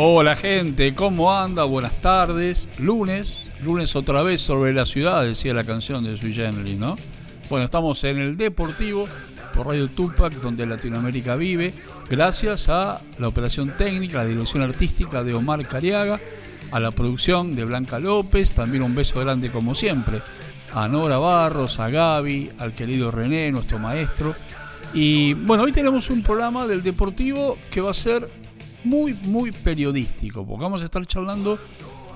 Hola gente, ¿cómo anda? Buenas tardes. Lunes, lunes otra vez sobre la ciudad, decía la canción de Sui Generis, ¿no? Bueno, estamos en el Deportivo por Radio Tupac, donde Latinoamérica vive, gracias a la operación técnica, la dirección artística de Omar Cariaga, a la producción de Blanca López, también un beso grande como siempre, a Nora Barros, a Gaby, al querido René, nuestro maestro. Y bueno, hoy tenemos un programa del Deportivo que va a ser muy, muy periodístico, porque vamos a estar charlando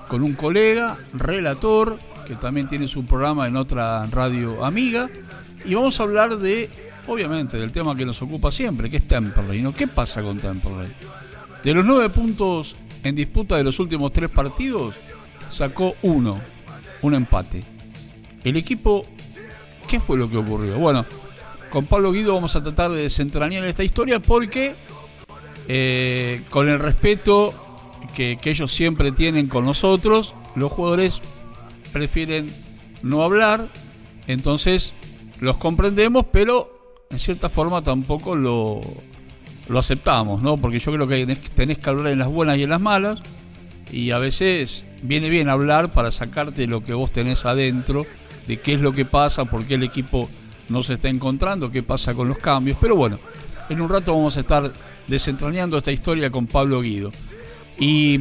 con un colega, relator, que también tiene su programa en otra radio amiga, y vamos a hablar de, obviamente, del tema que nos ocupa siempre, que es Temperley, ¿no? ¿Qué pasa con Temperley? De los nueve puntos en disputa de los últimos tres partidos, sacó uno, un empate. El equipo, ¿qué fue lo que ocurrió? Bueno, con Pablo Guido vamos a tratar de desentrañar esta historia porque eh, con el respeto que, ellos siempre tienen con nosotros, los jugadores prefieren no hablar, entonces los comprendemos, pero en cierta forma tampoco lo, lo aceptamos, ¿no? Porque yo creo que tenés que hablar en las buenas y en las malas, y a veces viene bien hablar para sacarte lo que vos tenés adentro, de qué es lo que pasa, por qué el equipo no se está encontrando, qué pasa con los cambios, pero bueno, en un rato vamos a estar desentrañando esta historia con Pablo Guido. Y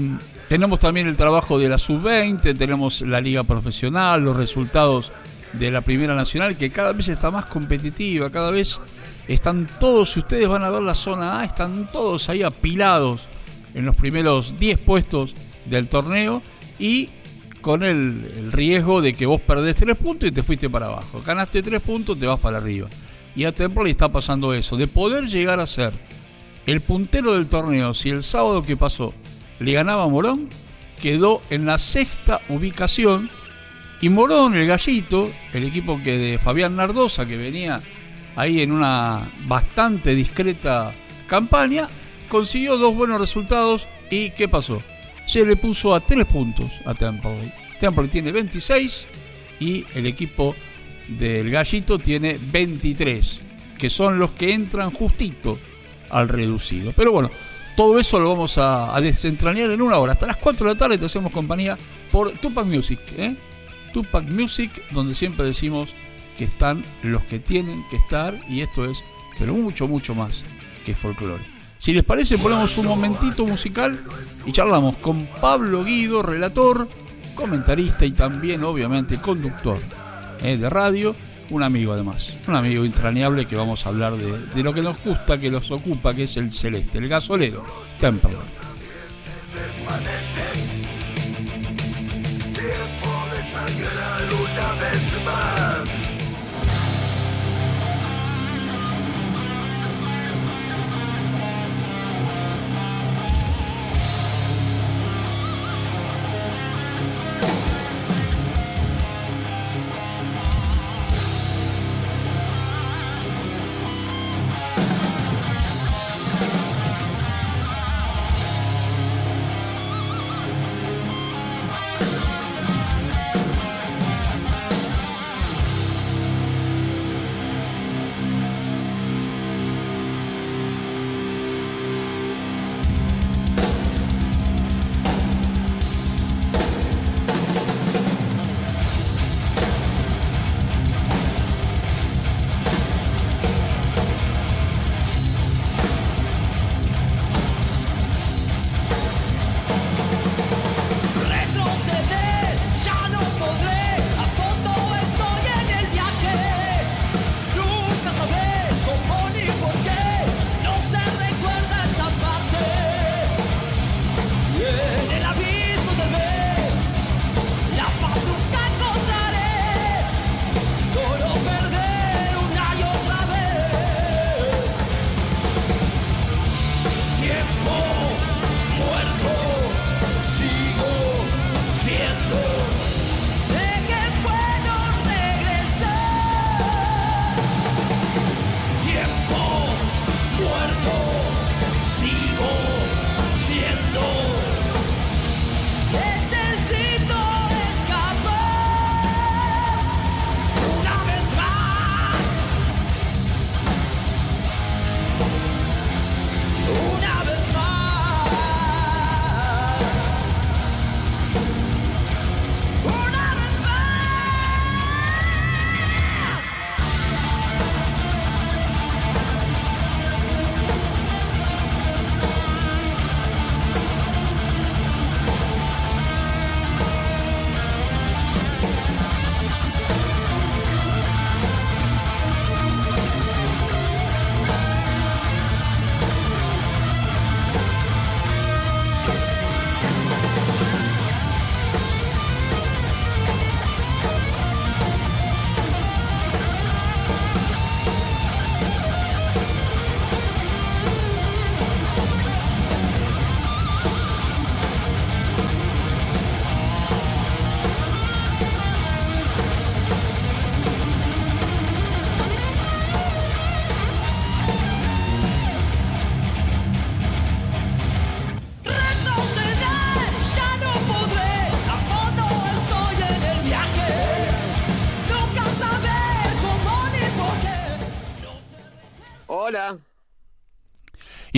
tenemos también el trabajo de la sub-20, tenemos la liga profesional, los resultados de la Primera Nacional, que cada vez está más competitiva, cada vez están todos, si ustedes van a ver la zona A, están todos ahí apilados en los primeros 10 puestos del torneo y con el, riesgo de que vos perdés 3 puntos y te fuiste para abajo. Ganaste 3 puntos, te vas para arriba. Y a Temple está pasando eso, de poder llegar a ser el puntero del torneo, si el sábado que pasó le ganaba a Morón, quedó en la sexta ubicación. Y Morón, el gallito, el equipo que de Fabián Nardosa, que venía ahí en una bastante discreta campaña, consiguió dos buenos resultados. ¿Y qué pasó? Se le puso a tres puntos a Temple. Temple tiene 26 y el equipo del gallito tiene 23, que son los que entran justito al reducido. Pero bueno, todo eso lo vamos a, desentrañar en una hora. Hasta las 4 de la tarde te hacemos compañía por Tupac Music. ¿eh? Tupac Music, donde siempre decimos que están los que tienen que estar y esto es, pero mucho, mucho más que folclore. Si les parece, ponemos un momentito musical y charlamos con Pablo Guido, relator, comentarista y también, obviamente, conductor ¿eh? de radio un amigo además, un amigo entrañable que vamos a hablar de, de lo que nos gusta, que nos ocupa, que es el celeste, el gasolero, Temperley.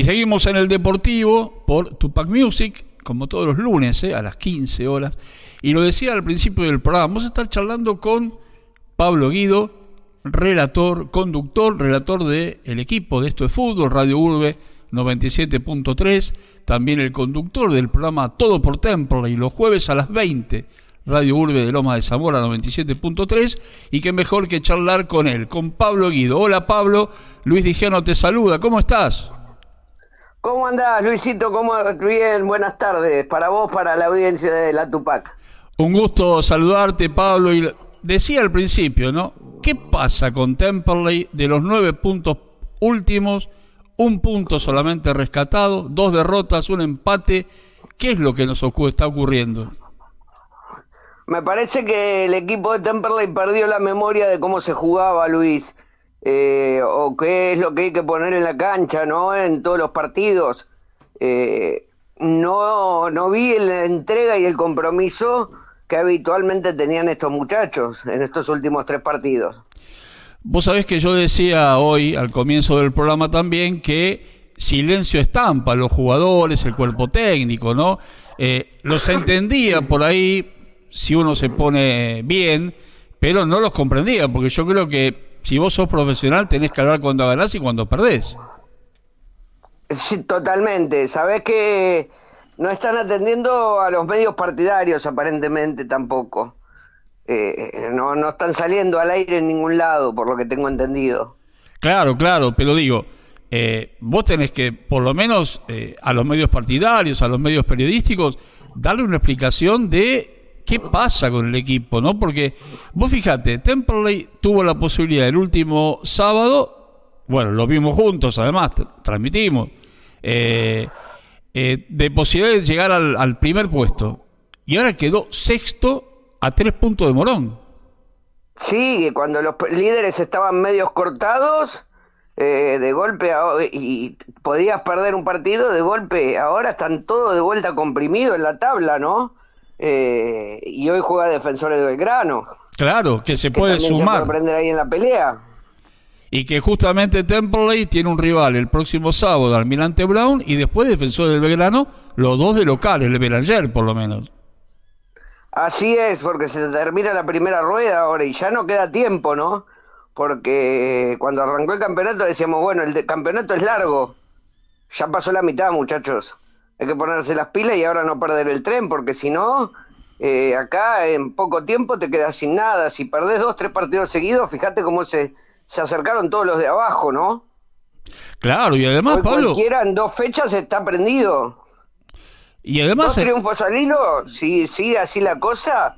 Seguimos en el Deportivo por Tupac Music, como todos los lunes, ¿eh? a las 15 horas. Y lo decía al principio del programa, vamos a estar charlando con Pablo Guido, relator, conductor, relator del el equipo de esto de fútbol, Radio Urbe 97.3, también el conductor del programa Todo por Temple y los jueves a las 20, Radio Urbe de Loma de Zamora 97.3, y qué mejor que charlar con él, con Pablo Guido. Hola Pablo, Luis Dijano te saluda, ¿cómo estás? ¿Cómo andás, Luisito? ¿Cómo bien? Buenas tardes para vos, para la audiencia de la Tupac. Un gusto saludarte, Pablo. Y decía al principio, ¿no? ¿Qué pasa con Temperley de los nueve puntos últimos? Un punto solamente rescatado, dos derrotas, un empate. ¿Qué es lo que nos está ocurriendo? Me parece que el equipo de Temperley perdió la memoria de cómo se jugaba, Luis eh, o qué es lo que hay que poner en la cancha, ¿no? En todos los partidos. Eh, no, no vi la entrega y el compromiso que habitualmente tenían estos muchachos en estos últimos tres partidos. Vos sabés que yo decía hoy, al comienzo del programa también, que silencio estampa los jugadores, el cuerpo técnico, ¿no? Eh, los entendía por ahí si uno se pone bien, pero no los comprendía, porque yo creo que si vos sos profesional tenés que hablar cuando ganás y cuando perdés. Sí, totalmente. Sabés que no están atendiendo a los medios partidarios aparentemente tampoco. Eh, no, no están saliendo al aire en ningún lado, por lo que tengo entendido. Claro, claro, pero digo, eh, vos tenés que, por lo menos eh, a los medios partidarios, a los medios periodísticos, darle una explicación de qué pasa con el equipo, ¿no? Porque vos fíjate, Temperley tuvo la posibilidad el último sábado, bueno, lo vimos juntos, además, transmitimos, eh, eh, de posibilidad de llegar al, primer puesto. Y ahora quedó sexto a tres puntos de Morón. Sí, cuando los líderes estaban medios cortados, eh, de golpe y podías perder un partido, de golpe ahora están todos de vuelta comprimidos en la tabla, ¿no? Eh, y hoy juega Defensores de Belgrano. Claro, que se puede sumar. Se puede ahí en la pelea. Y que justamente Temperley tiene un rival el próximo sábado, Almirante Brown, y después Defensores del Belgrano, los dos de locales, el Belanger por lo menos. Así es, porque se termina la primera rueda ahora y ya no queda tiempo, ¿no? Porque cuando arrancó el campeonato decíamos, bueno, el campeonato es largo. Ya pasó la mitad, muchachos hay que ponerse las pilas y ahora no perder el tren, porque si no, eh, acá en poco tiempo te quedas sin nada. Si perdés dos, tres partidos seguidos, fíjate cómo se, se acercaron todos los de abajo, ¿no? Claro, y además, Pablo. Cualquiera en dos fechas está prendido. Y además. Dos triunfos al hilo, si sigue así la cosa,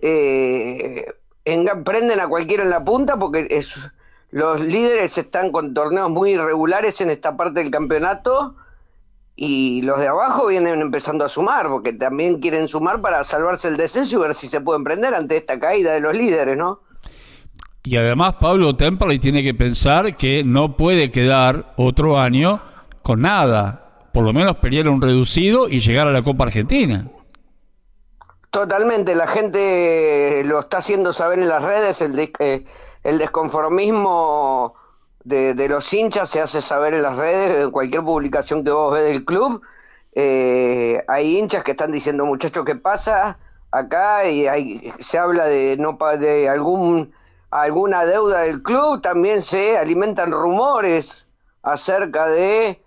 eh, prenden a cualquiera en la punta porque es, los líderes están con torneos muy irregulares en esta parte del campeonato y los de abajo vienen empezando a sumar, porque también quieren sumar para salvarse el descenso y ver si se pueden prender ante esta caída de los líderes, ¿no? Y además Pablo Temperley tiene que pensar que no puede quedar otro año con nada, por lo menos pelear un reducido y llegar a la Copa Argentina. Totalmente, la gente lo está haciendo saber en las redes, el, eh, el desconformismo de, los hinchas se hace saber en las redes, en cualquier publicación que vos ves del club. Eh, hay hinchas que están diciendo, muchachos, ¿qué pasa acá? Y hay, se habla de, no, de algún, alguna deuda del club, también se alimentan rumores acerca de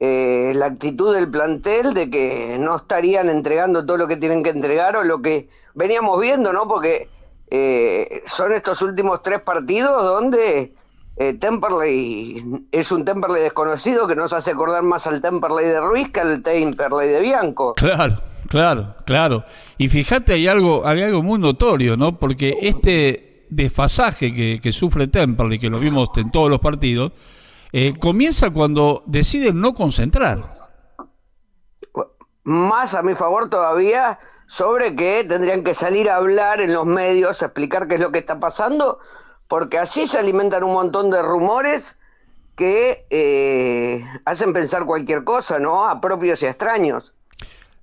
eh, la actitud del plantel, de que no estarían entregando todo lo que tienen que entregar o lo que veníamos viendo, ¿no? Porque eh, son estos últimos tres partidos donde eh, Temperley es un Temperley desconocido que nos hace acordar más al Temperley de Ruiz que al Temperley de Bianco. Claro, claro, claro. Y fíjate, hay algo, hay algo muy notorio, ¿no? Porque este desfasaje que, que sufre Temperley, que lo vimos en todos los partidos, eh, comienza cuando deciden no concentrar. Más a mi favor todavía sobre que tendrían que salir a hablar en los medios, a explicar qué es lo que está pasando, porque así se alimentan un montón de rumores que eh, hacen pensar cualquier cosa, ¿no? A propios y extraños.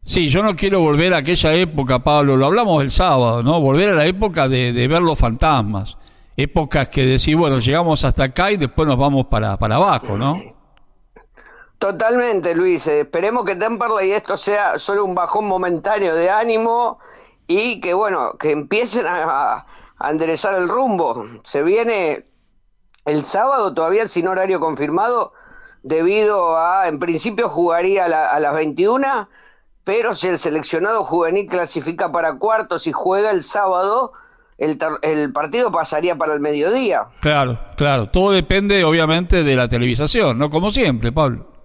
Sí, yo no quiero volver a aquella época, Pablo, lo hablamos el sábado, ¿no? Volver a la época de, ver los fantasmas. Épocas que decir, bueno, llegamos hasta acá y después nos vamos para, para abajo, ¿no? Totalmente, Luis. Esperemos que Temperley esto sea solo un bajón momentáneo de ánimo y que, bueno, que empiecen a, a enderezar el rumbo. Se viene el sábado, todavía sin horario confirmado, debido a, en principio jugaría a, las 21, pero si el seleccionado juvenil clasifica para cuartos y juega el sábado, el, el, partido pasaría para el mediodía. Claro, claro. Todo depende, obviamente, de la televisación, ¿no? Como siempre, Pablo.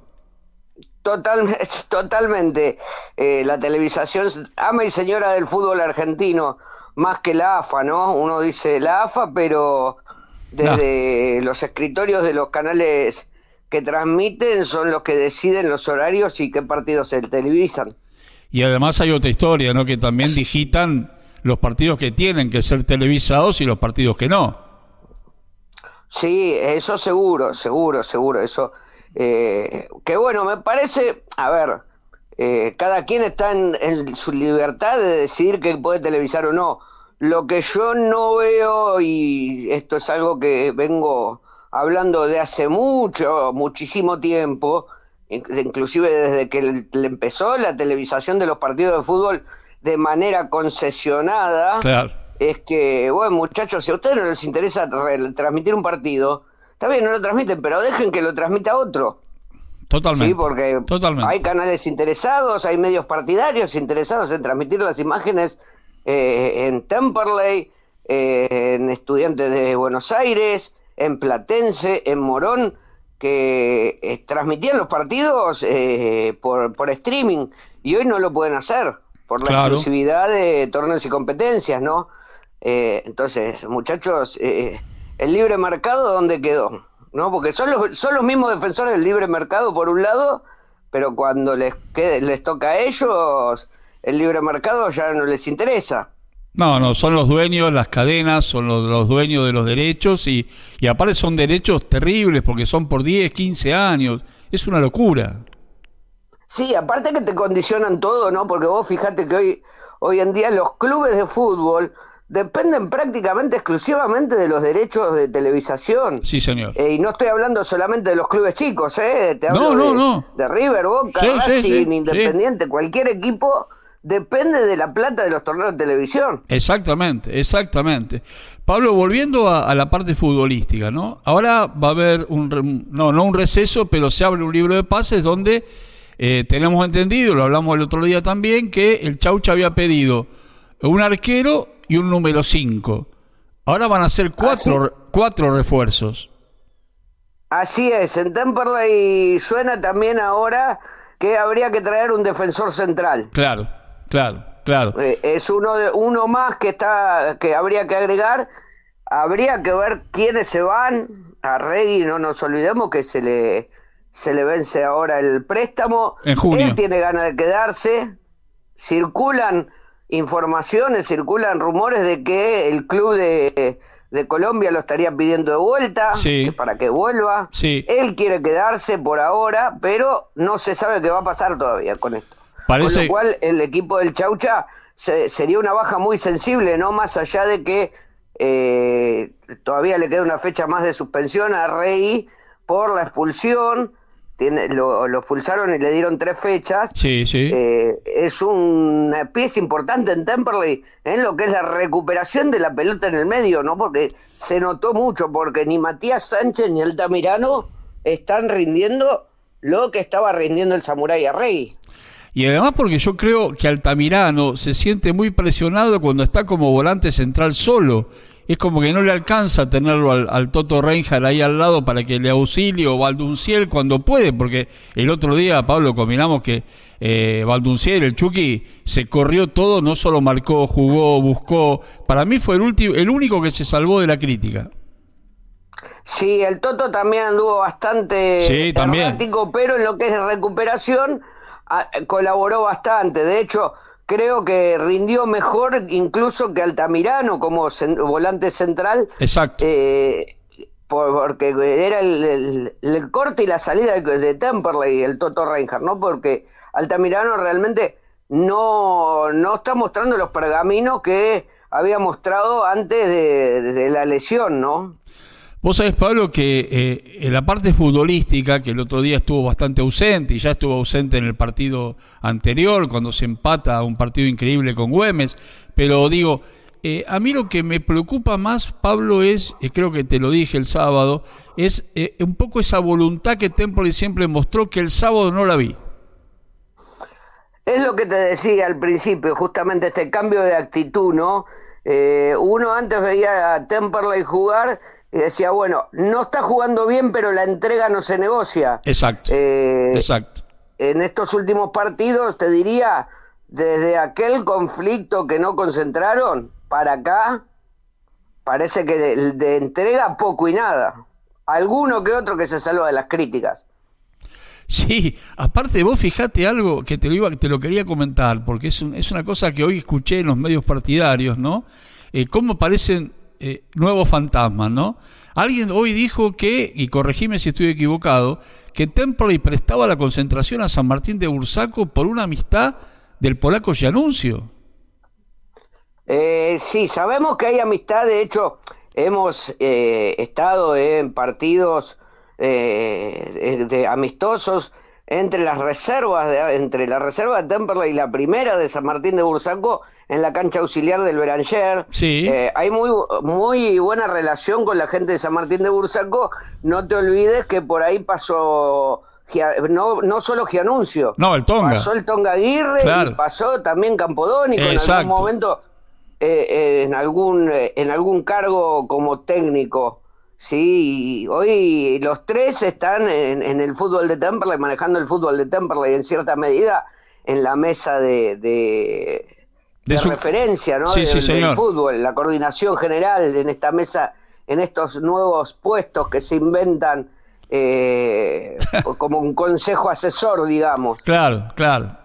Total, totalmente. Eh, la televisación ama y señora del fútbol argentino, más que la AFA, ¿no? Uno dice la AFA, pero desde los escritorios de los canales que transmiten son los que deciden los horarios y qué partidos se televisan. Y además hay otra historia, ¿no? Que también digitan los partidos que tienen que ser televisados y los partidos que no. Sí, eso seguro, seguro, seguro, eso. Eh, que bueno, me parece, a ver, eh, cada quien está en, su libertad de decidir qué puede televisar o no. Lo que yo no veo, y esto es algo que vengo hablando de hace mucho, muchísimo tiempo, inclusive desde que empezó la televisación de los partidos de fútbol de manera concesionada, es que, bueno, muchachos, si a ustedes no les interesa transmitir un partido, está bien, no lo transmiten, pero dejen que lo transmita otro. Totalmente. Sí, porque hay canales interesados, hay medios partidarios interesados en transmitir las imágenes eh, en Temperley, eh, en Estudiantes de Buenos Aires, en Platense, en Morón, que eh, transmitían los partidos por, por streaming y hoy no lo pueden hacer por la exclusividad de torneos y competencias, ¿no? Eh, entonces, muchachos, el libre mercado, ¿dónde quedó? ¿No? Porque son los, son los mismos defensores del libre mercado por un lado, pero cuando les, les toca a ellos, el libre mercado ya no les interesa. No, no, son los dueños, las cadenas, son los, dueños de los derechos y, y aparte son derechos terribles porque son por 10, 15 años. Es una locura. Sí, aparte que te condicionan todo, ¿no? Porque vos fíjate que hoy, hoy en día los clubes de fútbol dependen prácticamente exclusivamente de los derechos de televisación. Sí, señor. Eh, y no estoy hablando solamente de los clubes chicos, ¿eh? Te hablo no, no, de, no. de River, Boca, Racing, Independiente, cualquier equipo depende de la plata de los torneos de televisión. Exactamente, exactamente. Pablo, volviendo a, la parte futbolística, ¿no? Ahora va a haber un, no, no un receso, pero se abre un libro de pases donde eh, tenemos entendido, lo hablamos el otro día también, que el Chaucha había pedido un arquero y un número 5. Ahora van a ser cuatro, cuatro refuerzos. Así es, en Temperley suena también ahora que habría que traer un defensor central. Claro. Claro, claro. Eh, es uno de uno más que está que habría que agregar. Habría que ver quiénes se van. A Regui no nos olvidemos que se le se le vence ahora el préstamo. En junio. Él tiene ganas de quedarse. Circulan informaciones, circulan rumores de que el club de, de Colombia lo estaría pidiendo de vuelta para que vuelva. Sí. Él quiere quedarse por ahora, pero no se sabe qué va a pasar todavía con esto. Con lo cual, el equipo del Chaucha sería una baja muy sensible, ¿no? Más allá de que eh, todavía le queda una fecha más de suspensión a Rey por la expulsión. Tiene, lo, expulsaron y le dieron tres fechas. Sí, sí. Eh, es una pieza importante en Temperley en lo que es la recuperación de la pelota en el medio, ¿no? Porque se notó mucho, porque ni Matías Sánchez ni Altamirano están rindiendo lo que estaba rindiendo el Samurai a Rey. Y además porque yo creo que Altamirano se siente muy presionado cuando está como volante central solo. Es como que no le alcanza tenerlo al, Toto Reinhardt ahí al lado para que le auxilie o Valdunciel cuando puede, porque el otro día, Pablo, combinamos que eh, Valdunciel, el Chucky, se corrió todo, no solo marcó, jugó, buscó. Para mí fue el, último, el único que se salvó de la crítica. Sí, el Toto también anduvo bastante sí, también. pero en lo que es recuperación colaboró bastante. De hecho, creo que rindió mejor incluso que Altamirano como volante central. Exacto. Eh, porque era el, corte y la salida de, Temperley, el Toto Reinhardt, ¿no? Porque Altamirano realmente no, no está mostrando los pergaminos que había mostrado antes de, de la lesión, ¿no? Vos sabés, Pablo, que eh, en la parte futbolística, que el otro día estuvo bastante ausente y ya estuvo ausente en el partido anterior, cuando se empata un partido increíble con Güemes, pero digo, eh, a mí lo que me preocupa más, Pablo, es, creo que te lo dije el sábado, es eh, un poco esa voluntad que Tempoli siempre mostró que el sábado no la vi. Es lo que te decía al principio, justamente este cambio de actitud, ¿no? uno antes veía a Temperley jugar y decía, bueno, no está jugando bien, pero la entrega no se negocia. Exacto. Eh, exacto. En estos últimos partidos, te diría, desde aquel conflicto que no concentraron para acá, parece que de, entrega poco y nada. Alguno que otro que se salva de las críticas. Sí, aparte vos fijate algo que te lo, iba, te lo quería comentar, porque es, es una cosa que hoy escuché en los medios partidarios, ¿no? Eh, cómo parecen eh, nuevos fantasmas, ¿no? Alguien hoy dijo que, y corregime si estoy equivocado, que Temple prestaba la concentración a San Martín de Bursaco por una amistad del polaco Gianuncio. Eh, sí, sabemos que hay amistad, de hecho, hemos eh, estado en partidos eh, de amistosos entre las reservas, de, entre la reserva de y la primera de San Martín de Bursaco en la cancha auxiliar del Beranger. Sí. Eh, hay muy, muy buena relación con la gente de San Martín de Bursaco. No te olvides que por ahí pasó no, no solo Gianuncio. No, el Tonga. Pasó el Tonga Aguirre y pasó también Campodónico en algún momento eh, eh, en algún en algún cargo como técnico. Sí, hoy los tres están en, el fútbol de Temperley, manejando el fútbol de Temperley en cierta medida en la mesa de, de, referencia ¿no? Sí, del, fútbol, la coordinación general en esta mesa, en estos nuevos puestos que se inventan eh, como un consejo asesor, digamos. Claro, claro.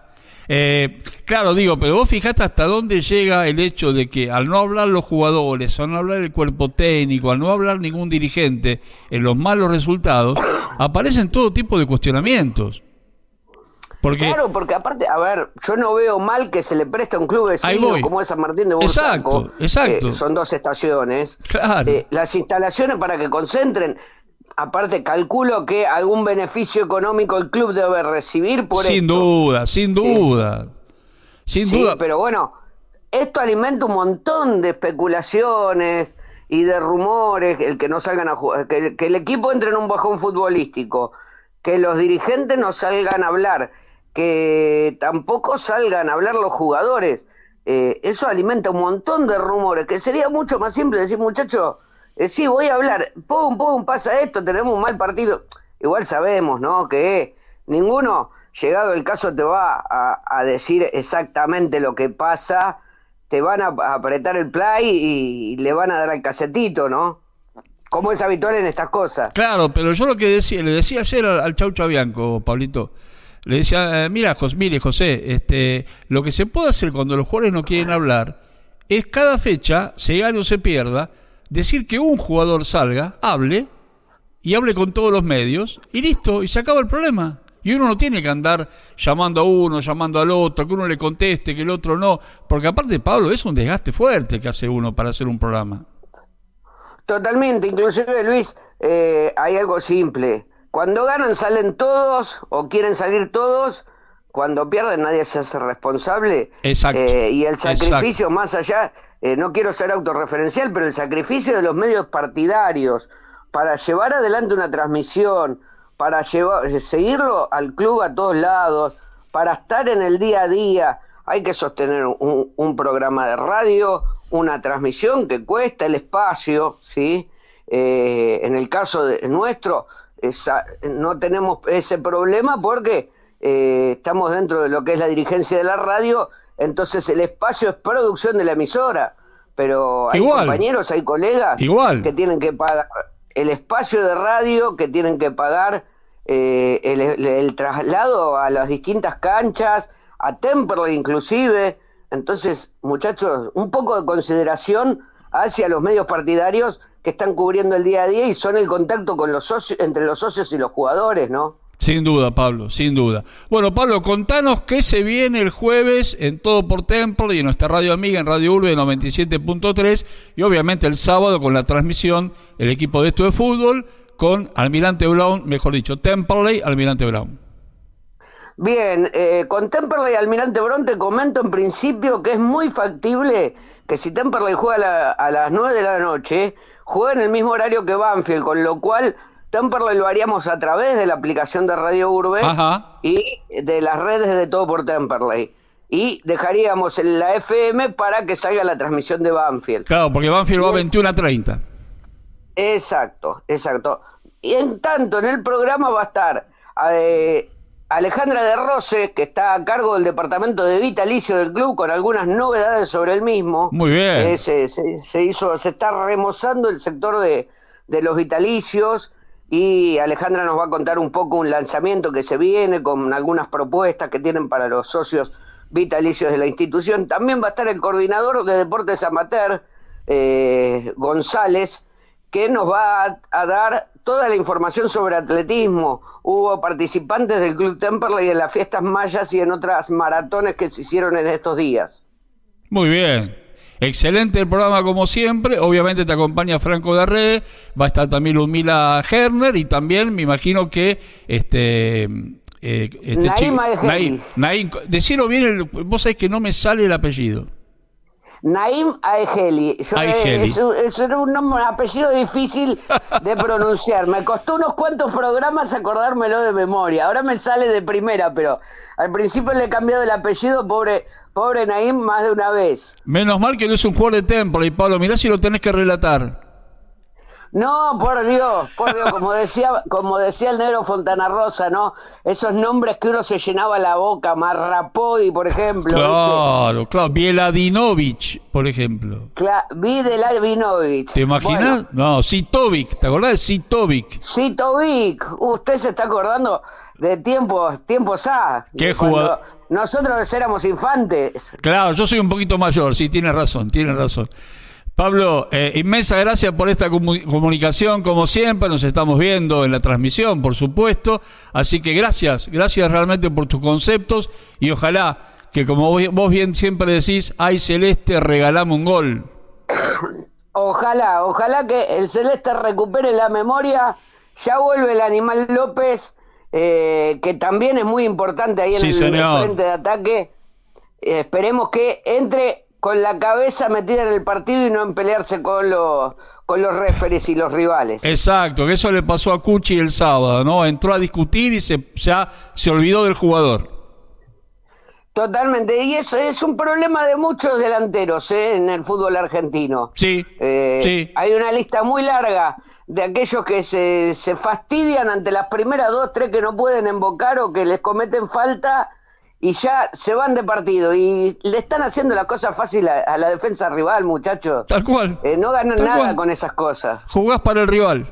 Eh, claro, digo, pero vos fijate hasta dónde llega el hecho de que al no hablar los jugadores, al no hablar el cuerpo técnico, al no hablar ningún dirigente en los malos resultados, aparecen todo tipo de cuestionamientos. Porque, claro, porque aparte, a ver, yo no veo mal que se le preste a un club de como es San Martín de Bursaco. Exacto, exacto. son dos estaciones. Claro. Eh, las instalaciones para que concentren aparte calculo que algún beneficio económico el club debe recibir por sin duda sin duda sin duda pero bueno esto alimenta un montón de especulaciones y de rumores el que no salgan a jugar que, el equipo entre en un bajón futbolístico que los dirigentes no salgan a hablar que tampoco salgan a hablar los jugadores eh, eso alimenta un montón de rumores que sería mucho más simple decir muchachos eh, sí, voy a hablar, pum, pum, pasa esto, tenemos un mal partido. Igual sabemos, ¿no? Que ninguno, llegado el caso, te va a, decir exactamente lo que pasa, te van a, apretar el play y, le van a dar al casetito, ¿no? Como es habitual en estas cosas. Claro, pero yo lo que decía, le decía ayer al, al Chau Chabianco, Pablito, le decía, eh, mira, José, mire, José, este, lo que se puede hacer cuando los jugadores no quieren hablar es cada fecha, se gane o se pierda, decir que un jugador salga, hable, y hable con todos los medios, y listo, y se acaba el problema. Y uno no tiene que andar llamando a uno, llamando al otro, que uno le conteste, que el otro no, porque aparte, Pablo, es un desgaste fuerte que hace uno para hacer un programa. Totalmente, inclusive Luis, eh, hay algo simple. Cuando ganan salen todos o quieren salir todos, cuando pierden nadie se hace responsable. Exacto. Eh, y el sacrificio más allá, eh, no quiero ser autorreferencial, pero el sacrificio de los medios partidarios para llevar adelante una transmisión, para llevar, eh, seguirlo al club a todos lados, para estar en el día a día, hay que sostener un, programa de radio, una transmisión que cuesta el espacio, ¿sí? Eh, en el caso de nuestro, no tenemos ese problema porque estamos dentro de lo que es la dirigencia de la radio entonces el espacio es producción de la emisora, pero hay compañeros, hay colegas que tienen que pagar el espacio de radio, que tienen que pagar eh, el, traslado a las distintas canchas, a Temperley inclusive. Entonces, muchachos, un poco de consideración hacia los medios partidarios que están cubriendo el día a día y son el contacto con los socios, entre los socios y los jugadores, ¿no? Sin duda, Pablo, sin duda. Bueno, Pablo, contanos qué se viene el jueves en Todo por Temple y en nuestra radio amiga en Radio Urbe 97.3 y obviamente el sábado con la transmisión el equipo de esto de fútbol con Almirante Brown, mejor dicho, Temperley, Almirante Brown. Bien, eh, con Temperley y Almirante Brown te comento en principio que es muy factible que si Temperley juega a, las 9 de la noche, juegue en el mismo horario que Banfield, con lo cual Temperley lo haríamos a través de la aplicación de Radio Urbe y de las redes de todo por Temperley. Y dejaríamos en la FM para que salga la transmisión de Banfield. Claro, porque Banfield va a 21 a 30. Exacto, exacto. Y en tanto, en el programa va a estar eh, Alejandra de Rose, que está a cargo del departamento de vitalicio del club, con algunas novedades sobre el mismo. Muy bien. Eh, se, hizo, se está remozando el sector de, de los vitalicios y Alejandra nos va a contar un poco un lanzamiento que se viene con algunas propuestas que tienen para los socios vitalicios de la institución. También va a estar el coordinador de deportes amateur, eh, González, que nos va a, dar toda la información sobre atletismo. Hubo participantes del Club Temperley en las fiestas mayas y en otras maratones que se hicieron en estos días. Muy bien. Excelente el programa como siempre. Obviamente te acompaña Franco de va a estar también Lumila Herner y también me imagino que este eh, este Naim, Naim, decirlo bien, el, vos sabés que no me sale el apellido. Naim Aegeli. Es, un, apellido difícil de pronunciar. Me costó unos cuantos programas acordármelo de memoria. Ahora me sale de primera, pero al principio le he cambiado el apellido, pobre, pobre Naim, más de una vez. Menos mal que no es un jugador de templo, y Pablo, mirá si lo tenés que relatar. No, por Dios, por Dios, como decía, como decía el negro Fontana Rosa, ¿no? Esos nombres que uno se llenaba la boca, Marrapodi, por ejemplo. Claro, claro, Bieladinovich, por ejemplo. Claro, Bieladinovich. ¿Te imaginas? no, Sitovic, ¿te acordás de Sitovic? Sitovic, usted se está acordando de tiempos, tiempos A. ¿Qué jugador? Nosotros éramos infantes. Claro, yo soy un poquito mayor, sí, tiene razón, tiene razón. Pablo, eh, inmensa gracias por esta comunicación, como siempre, nos estamos viendo en la transmisión, por supuesto, así que gracias, gracias realmente por tus conceptos y ojalá que como vos bien siempre decís, ay Celeste, regalame un gol. Ojalá, ojalá que el Celeste recupere la memoria, ya vuelve el Animal López, eh, que también es muy importante ahí en el, frente de ataque, eh, esperemos que entre con la cabeza metida en el partido y no en pelearse con los con los referees y los rivales. Exacto, que eso le pasó a Cuchi el sábado, ¿no? Entró a discutir y se ya se olvidó del jugador. Totalmente, y eso es un problema de muchos delanteros ¿eh? en el fútbol argentino. Sí, eh, sí. Hay una lista muy larga de aquellos que se, se fastidian ante las primeras dos, tres que no pueden invocar o que les cometen falta y ya se van de partido y le están haciendo la cosa fácil a, la defensa rival, muchachos. Tal cual. Eh, no ganan nada con esas cosas. Jugás para el rival.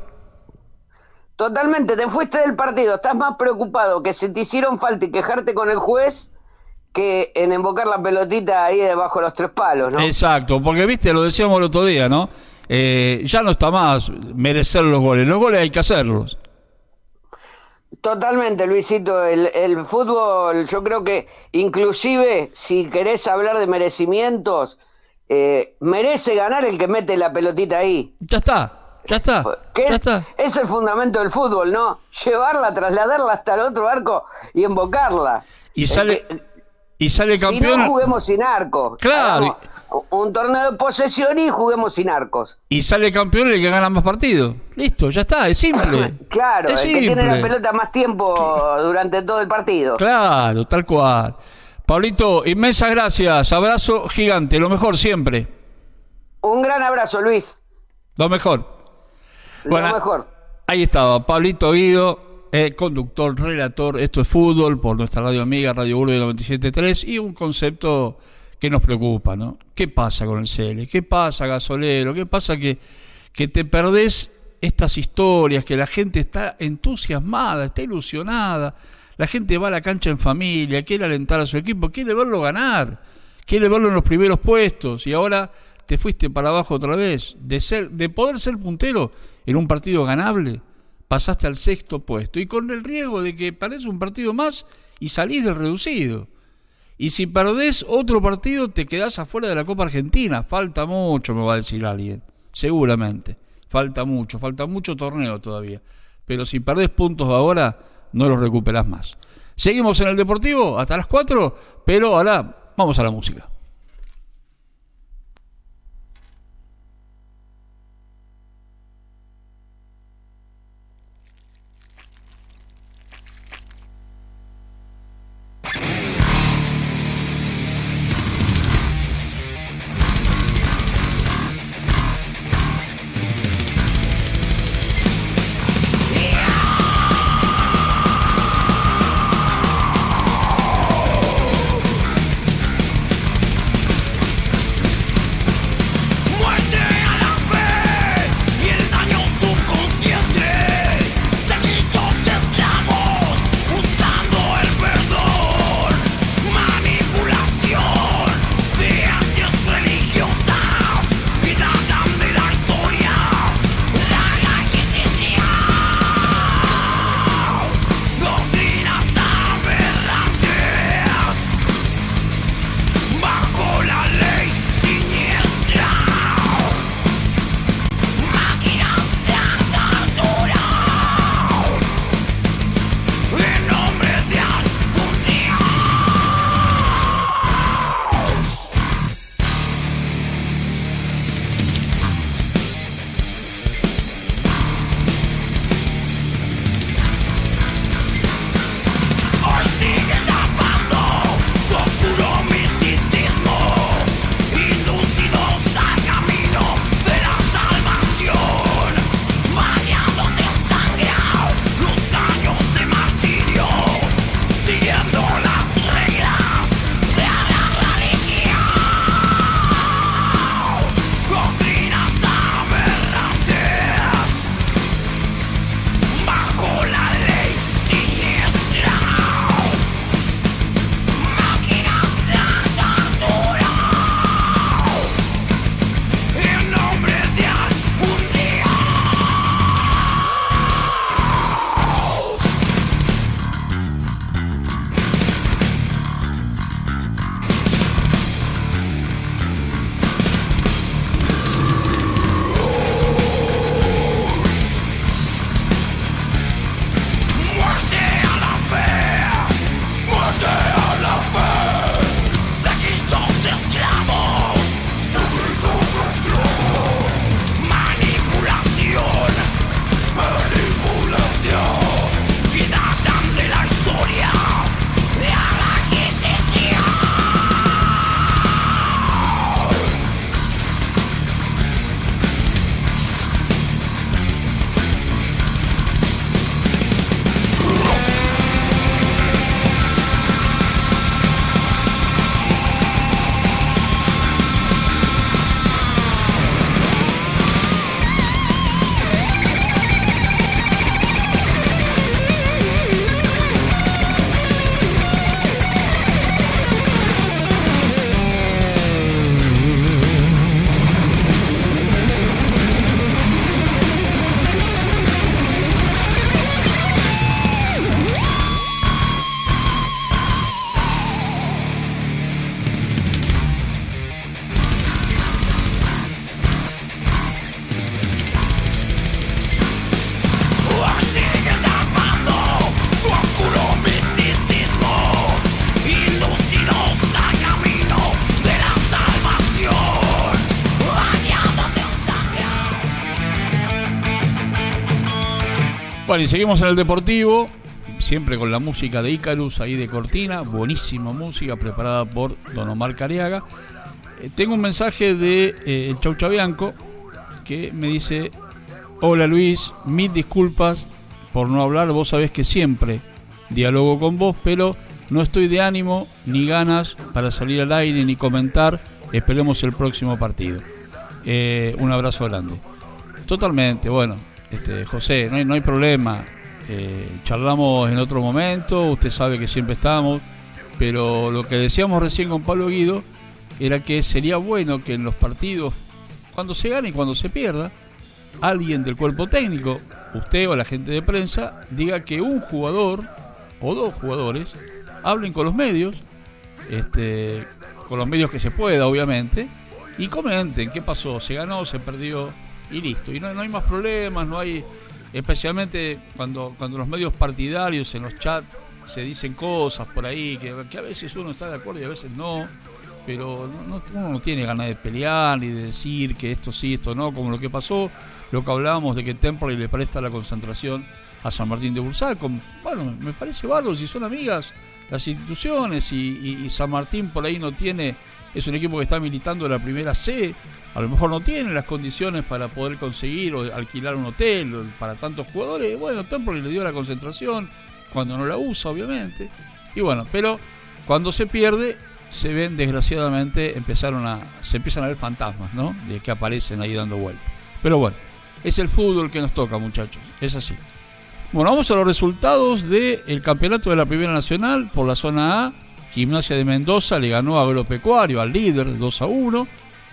Totalmente, te fuiste del partido, estás más preocupado que se te hicieron falta y quejarte con el juez que en invocar la pelotita ahí debajo de los tres palos, ¿no? Exacto, porque viste, lo decíamos el otro día, ¿no? Eh, ya no está más merecer los goles, los goles hay que hacerlos. Totalmente, Luisito. El, fútbol, yo creo que inclusive si querés hablar de merecimientos, eh, merece ganar el que mete la pelotita ahí. Ya está, ya está. ya está. Es el fundamento del fútbol, ¿no? Llevarla, trasladarla hasta el otro arco y embocarla. Y sale, y sale campeón. Si no, juguemos sin arco. Claro un torneo de posesión y juguemos sin arcos. Y sale campeón el que gana más partidos. Listo, ya está, es simple. claro, el que tiene la pelota más tiempo durante todo el partido. Claro, tal cual. Pablito, inmensas gracias, abrazo gigante, lo mejor siempre. Un gran abrazo, Luis. Lo mejor. Lo mejor. Ahí estaba, Pablito Guido, eh, conductor, relator, esto es fútbol por nuestra radio amiga, Radio Urbe 97.3 y un concepto ¿Qué nos preocupa, ¿no? ¿Qué pasa con el CL? ¿Qué pasa, gasolero? ¿Qué pasa que, que te perdés estas historias, que la gente está entusiasmada, está ilusionada, la gente va a la cancha en familia, quiere alentar a su equipo, quiere verlo ganar, quiere verlo en los primeros puestos y ahora te fuiste para abajo otra vez, de ser, de poder ser puntero en un partido ganable, pasaste al sexto puesto y con el riesgo de que parezca un partido más y salís del reducido. Y si perdés otro partido te quedás afuera de la Copa Argentina. Falta mucho, me va a decir alguien. Seguramente. Falta mucho, falta mucho torneo todavía. Pero si perdés puntos ahora, no los recuperás más. Seguimos en el Deportivo hasta las 4, pero ahora vamos a la música. Y seguimos en el Deportivo, siempre con la música de Icarus ahí de Cortina, buenísima música preparada por Don Omar Cariaga. Eh, tengo un mensaje de eh, Chau Chabianco que me dice, hola Luis, mil disculpas por no hablar, vos sabés que siempre dialogo con vos, pero no estoy de ánimo ni ganas para salir al aire ni comentar, esperemos el próximo partido. Eh, un abrazo grande. Totalmente, bueno, este, José, no hay, problema. Eh, charlamos en otro momento, usted sabe que siempre estamos, pero lo que decíamos recién con Pablo Guido era que sería bueno que en los partidos, cuando se gane y cuando se pierda, alguien del cuerpo técnico, usted o la gente de prensa diga que un jugador o dos jugadores hablen con los medios, este, con los medios que se pueda, obviamente, y comenten qué pasó, se ganó, se perdió y listo. Y no, no hay más problemas, no hay, especialmente cuando, cuando los medios partidarios en los chats se dicen cosas por ahí que, a veces uno está de acuerdo y a veces no pero no, uno no tiene ganas de pelear ni de decir que esto sí, esto no, como lo que pasó, lo que hablábamos de que Temple le presta la concentración a San Martín de Bursal. bueno, me parece bárbaro si son amigas las instituciones y, San Martín por ahí no tiene, es un equipo que está militando en la primera C, a lo mejor no tiene las condiciones para poder conseguir o alquilar un hotel para tantos jugadores. Bueno, Temple le dio la concentración cuando no la usa, obviamente. Y bueno, pero cuando se pierde, se ven desgraciadamente empezaron a se empiezan a ver fantasmas, ¿no? De que aparecen ahí dando vueltas. Pero bueno, es el fútbol que nos toca, muchachos, es así. Bueno, vamos a los resultados del campeonato de la Primera Nacional por la zona A. Gimnasia de Mendoza le ganó a Agropecuario, al líder, 2 a 1.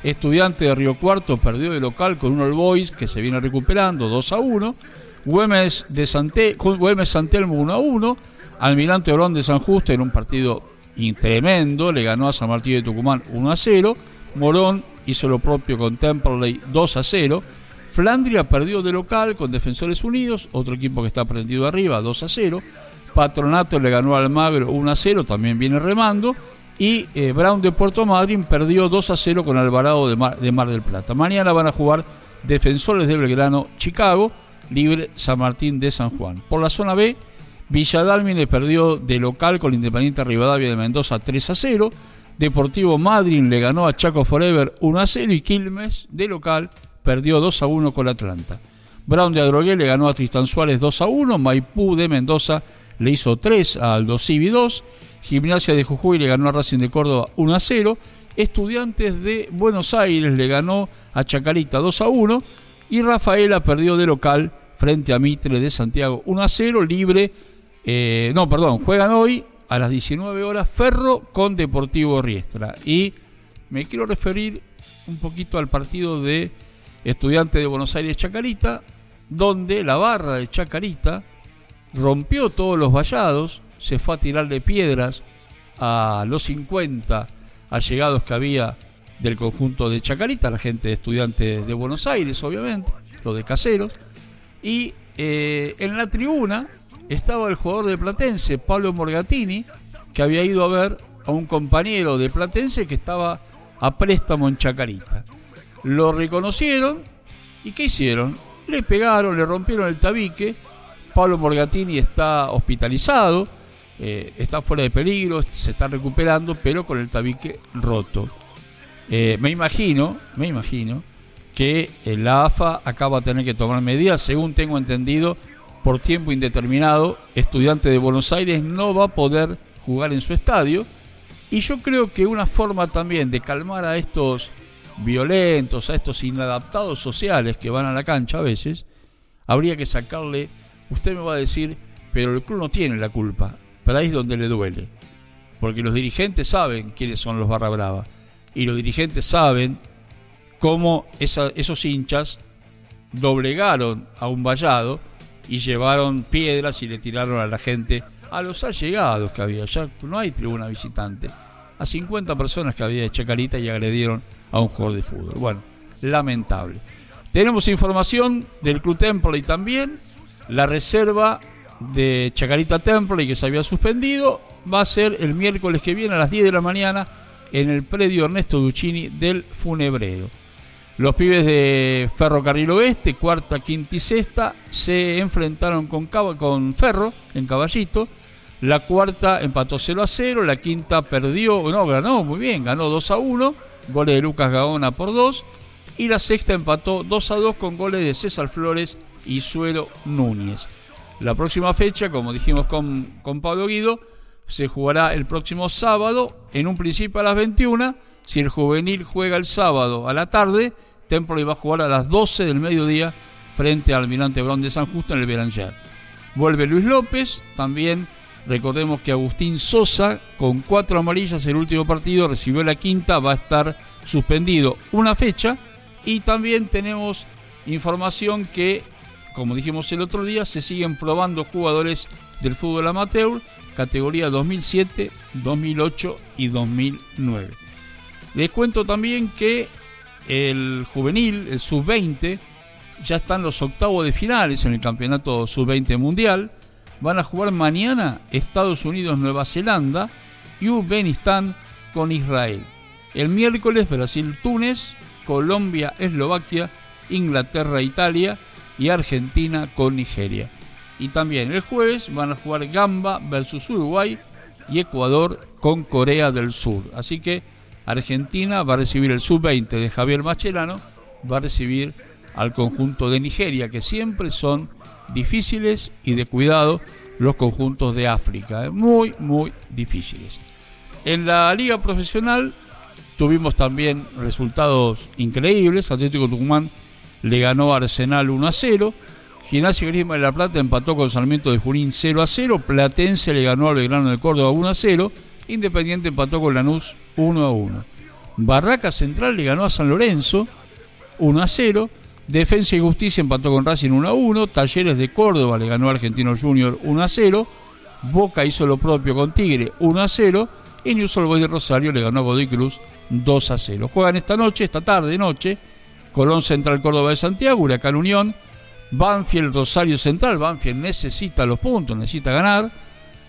Estudiante de Río Cuarto perdió de local con un All Boys que se viene recuperando, 2 a 1. Güemes de Santé, Güemes Santelmo 1 a 1. Almirante Orón de San Justo en un partido tremendo, le ganó a San Martín de Tucumán 1 a 0. Morón hizo lo propio con Temperley 2 a 0. Flandria perdió de local con Defensores Unidos, otro equipo que está prendido arriba, 2 a 0. Patronato le ganó al Magro 1 a 0, también viene remando. Y eh, Brown de Puerto Madryn perdió 2 a 0 con Alvarado de Mar, de Mar del Plata. Mañana van a jugar Defensores de Belgrano, Chicago, Libre San Martín de San Juan. Por la zona B, Villa le perdió de local con Independiente Rivadavia de Mendoza 3 a 0. Deportivo Madryn le ganó a Chaco Forever 1 a 0 y Quilmes de local perdió 2 a 1 con Atlanta. Brown de Adrogué le ganó a Tristan Suárez 2 a 1. Maipú de Mendoza le hizo 3 a Aldo Civi 2. Gimnasia de Jujuy le ganó a Racing de Córdoba 1 a 0. Estudiantes de Buenos Aires le ganó a Chacarita 2 a 1. Y Rafaela perdió de local frente a Mitre de Santiago 1 a 0. Libre eh, no, perdón, juegan hoy a las 19 horas Ferro con Deportivo Riestra. Y me quiero referir un poquito al partido de Estudiantes de Buenos Aires Chacarita, donde la barra de Chacarita rompió todos los vallados, se fue a tirarle piedras a los 50 allegados que había del conjunto de Chacarita, la gente de estudiantes de Buenos Aires, obviamente, los de caseros, y eh, en la tribuna estaba el jugador de Platense, Pablo Morgatini, que había ido a ver a un compañero de Platense que estaba a préstamo en Chacarita. Lo reconocieron y ¿qué hicieron? Le pegaron, le rompieron el tabique. Pablo Morgatini está hospitalizado, eh, está fuera de peligro, se está recuperando, pero con el tabique roto. Eh, me imagino, me imagino que la AFA acaba de tener que tomar medidas, según tengo entendido, por tiempo indeterminado, estudiante de Buenos Aires no va a poder jugar en su estadio. Y yo creo que una forma también de calmar a estos violentos, a estos inadaptados sociales que van a la cancha a veces, habría que sacarle, usted me va a decir, pero el club no tiene la culpa, pero ahí es donde le duele. Porque los dirigentes saben quiénes son los barra brava. Y los dirigentes saben cómo esos hinchas doblegaron a un vallado y llevaron piedras y le tiraron a la gente, a los allegados que había, ya no hay tribuna visitante, a 50 personas que había de Chacarita y agredieron a un jugador de fútbol. Bueno, lamentable. Tenemos información del Club y también, la reserva de Chacarita y que se había suspendido va a ser el miércoles que viene a las 10 de la mañana en el predio Ernesto Duccini del Funebrero. Los pibes de Ferrocarril Oeste, cuarta, quinta y sexta, se enfrentaron con, con Ferro en Caballito. La cuarta empató 0 a 0, la quinta perdió, no, ganó muy bien, ganó 2 a 1, goles de Lucas Gaona por 2. Y la sexta empató 2 a 2 con goles de César Flores y Suero Núñez. La próxima fecha, como dijimos con, con Pablo Guido, se jugará el próximo sábado, en un principio a las 21 si el juvenil juega el sábado a la tarde, Templo va a jugar a las 12 del mediodía frente al Almirante Brown de San Justo en el Belanger. Vuelve Luis López, también recordemos que Agustín Sosa, con cuatro amarillas el último partido, recibió la quinta, va a estar suspendido una fecha. Y también tenemos información que como dijimos el otro día, se siguen probando jugadores del fútbol amateur, categoría 2007, 2008 y 2009. Les cuento también que el juvenil, el sub-20, ya están los octavos de finales en el campeonato sub-20 mundial. Van a jugar mañana Estados Unidos, Nueva Zelanda y Uzbekistán con Israel. El miércoles Brasil, Túnez, Colombia, Eslovaquia, Inglaterra, Italia y Argentina con Nigeria. Y también el jueves van a jugar Gamba versus Uruguay y Ecuador con Corea del Sur. Así que Argentina va a recibir el sub-20 de Javier Machelano, va a recibir al conjunto de Nigeria, que siempre son difíciles y de cuidado los conjuntos de África, ¿eh? muy, muy difíciles. En la liga profesional tuvimos también resultados increíbles. Atlético Tucumán le ganó Arsenal 1 a 0. Gimnasia Grima de la Plata empató con Sarmiento de Junín 0 a 0. Platense le ganó al Belgrano de Córdoba 1 a 0. Independiente empató con Lanús 1 a 1. Barraca Central le ganó a San Lorenzo 1 a 0. Defensa y Justicia empató con Racing 1 a 1. Talleres de Córdoba le ganó a Argentino Junior 1 a 0. Boca hizo lo propio con Tigre 1 a 0. Y News Boys de Rosario le ganó a Godoy Cruz 2 a 0. Juegan esta noche, esta tarde, noche, Colón Central Córdoba de Santiago, Huracán Unión, Banfield Rosario Central. Banfield necesita los puntos, necesita ganar.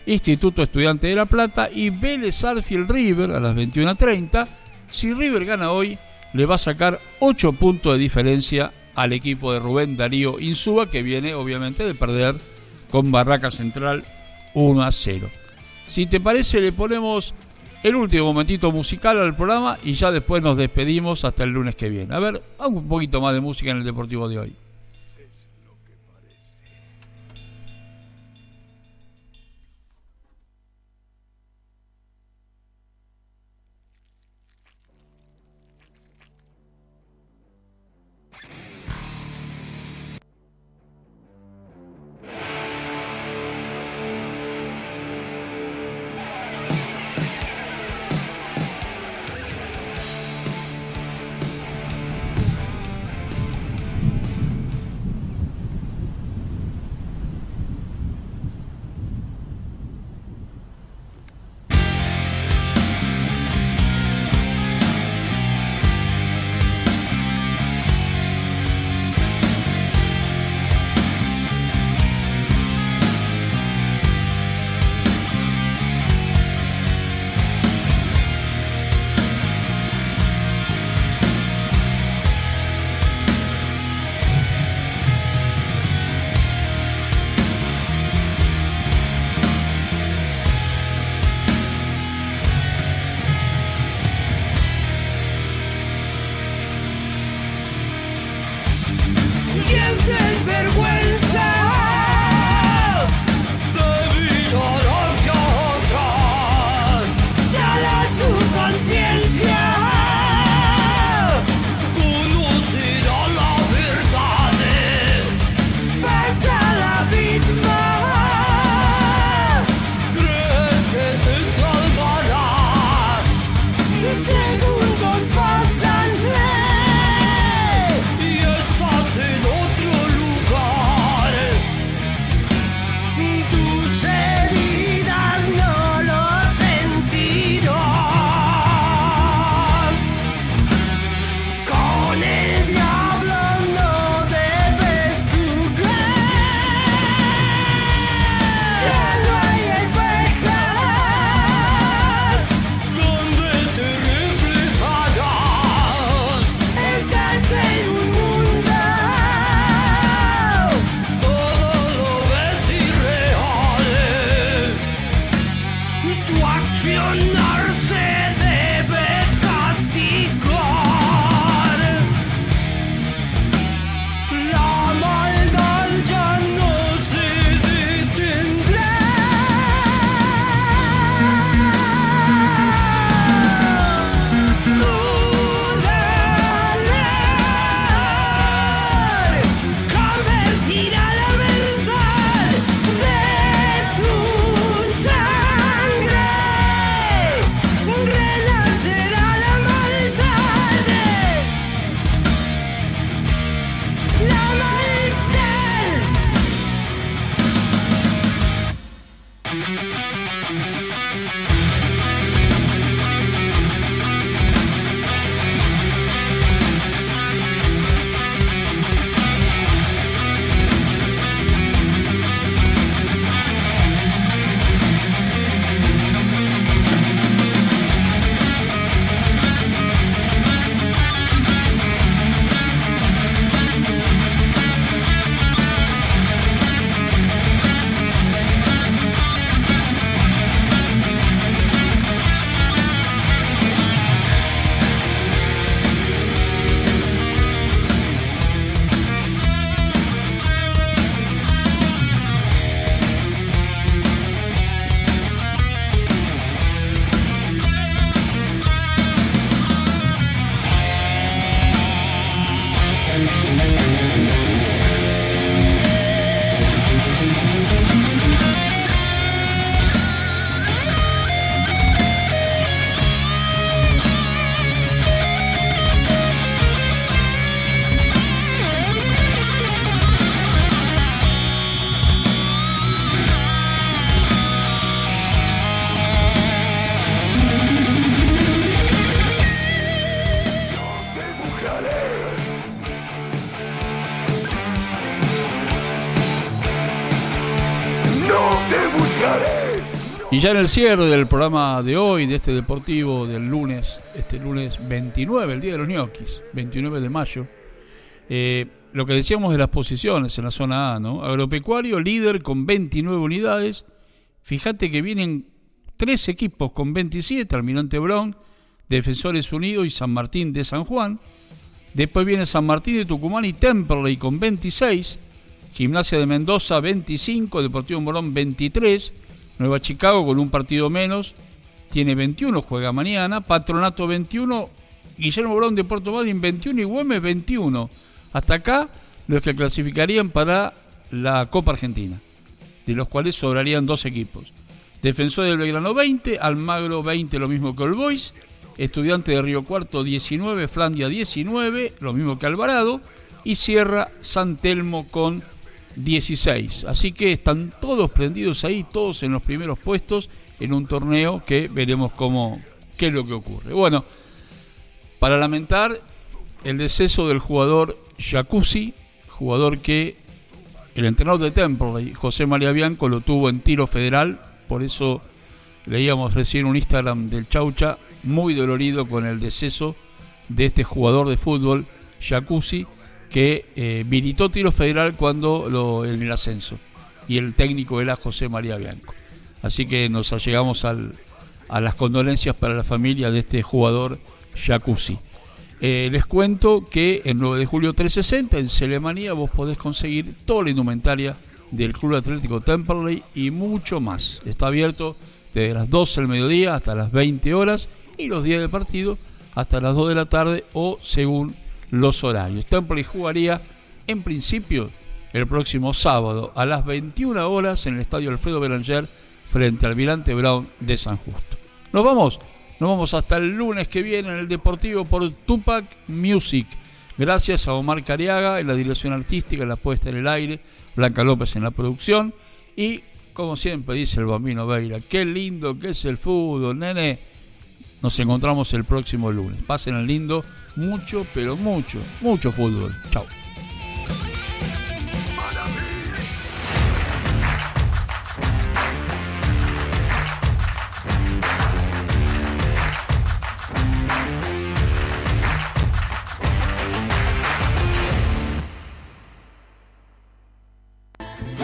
Instituto Estudiante de La Plata y Vélez Arfield River a las 21.30. Si River gana hoy, le va a sacar 8 puntos de diferencia al equipo de Rubén Darío Insúa, que viene obviamente de perder con Barraca Central 1 a 0. Si te parece, le ponemos el último momentito musical al programa y ya después nos despedimos hasta el lunes que viene. A ver, un poquito más de música en el Deportivo de hoy. Y ya en el cierre del programa de hoy, de este deportivo del lunes, este lunes 29, el día de los ñoquis, 29 de mayo, eh, lo que decíamos de las posiciones en la zona A, ¿no? Agropecuario líder con 29 unidades. Fíjate que vienen tres equipos con 27, Almirante Brown, Defensores Unidos y San Martín de San Juan. Después viene San Martín de Tucumán y Temperley con 26. Gimnasia de Mendoza 25, Deportivo Morón 23. Nueva Chicago con un partido menos, tiene 21, juega mañana. Patronato 21, Guillermo Brón de Puerto Madryn 21 y Güemes 21. Hasta acá los que clasificarían para la Copa Argentina, de los cuales sobrarían dos equipos. Defensor del Belgrano 20, Almagro 20, lo mismo que el Boys. Estudiante de Río Cuarto 19, Flandia 19, lo mismo que Alvarado. Y cierra San Telmo con 16. Así que están todos prendidos ahí, todos en los primeros puestos en un torneo que veremos cómo, qué es lo que ocurre. Bueno, para lamentar el deceso del jugador Jacuzzi, jugador que el entrenador de Temple, José María Bianco, lo tuvo en tiro federal, por eso leíamos recién un Instagram del Chaucha, muy dolorido con el deceso de este jugador de fútbol, Jacuzzi, que eh, militó tiro federal cuando en el ascenso y el técnico era José María Bianco. Así que nos llegamos al, a las condolencias para la familia de este jugador Jacuzzi. Eh, les cuento que el 9 de julio 360 en Celemanía vos podés conseguir toda la indumentaria del Club Atlético Temperley y mucho más. Está abierto desde las 12 del mediodía hasta las 20 horas y los días de partido hasta las 2 de la tarde o según los horarios. Temple jugaría en principio el próximo sábado a las 21 horas en el estadio Alfredo Belanger frente al Almirante Brown de San Justo. Nos vamos, nos vamos hasta el lunes que viene en el Deportivo por Tupac Music. Gracias a Omar Cariaga en la dirección artística, la puesta en el aire, Blanca López en la producción y como siempre dice el bambino Beira, qué lindo que es el fútbol, nene. Nos encontramos el próximo lunes. Pasen el lindo mucho, pero mucho, mucho fútbol. Chao.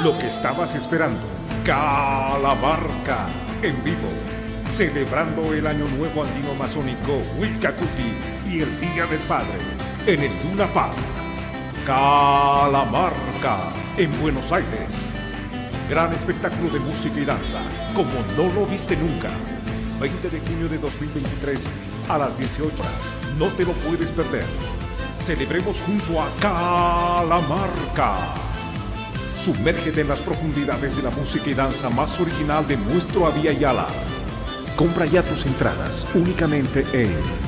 Lo que estabas esperando, Calamarca, en vivo, celebrando el Año Nuevo Andino Masónico Wilcacuti y el Día del Padre en el Luna Park. Calamarca en Buenos Aires. Gran espectáculo de música y danza, como no lo viste nunca. 20 de junio de 2023 a las 18 horas. No te lo puedes perder. Celebremos junto a Calamarca. Sumérgete en las profundidades de la música y danza más original de nuestro Avia Yala. Compra ya tus entradas únicamente en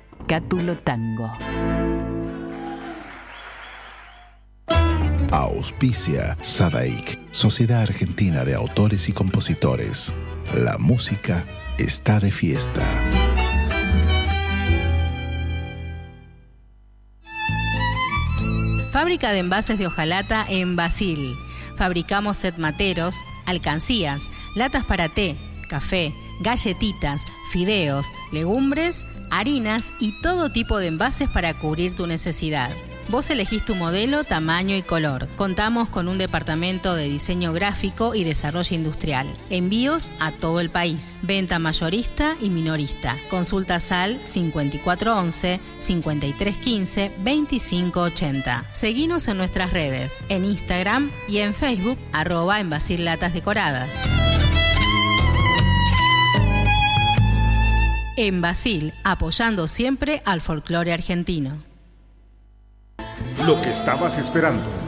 Cátulo Tango. Auspicia Sadaik, Sociedad Argentina de Autores y Compositores. La música está de fiesta. Fábrica de envases de hojalata en Basil. Fabricamos set materos, alcancías, latas para té, café, galletitas, fideos, legumbres harinas y todo tipo de envases para cubrir tu necesidad. Vos elegís tu modelo, tamaño y color. Contamos con un departamento de diseño gráfico y desarrollo industrial. Envíos a todo el país. Venta mayorista y minorista. Consulta SAL 5411-5315-2580. Seguinos en nuestras redes, en Instagram y en Facebook, arroba en Latas Decoradas. En Basil, apoyando siempre al folclore argentino. Lo que estabas esperando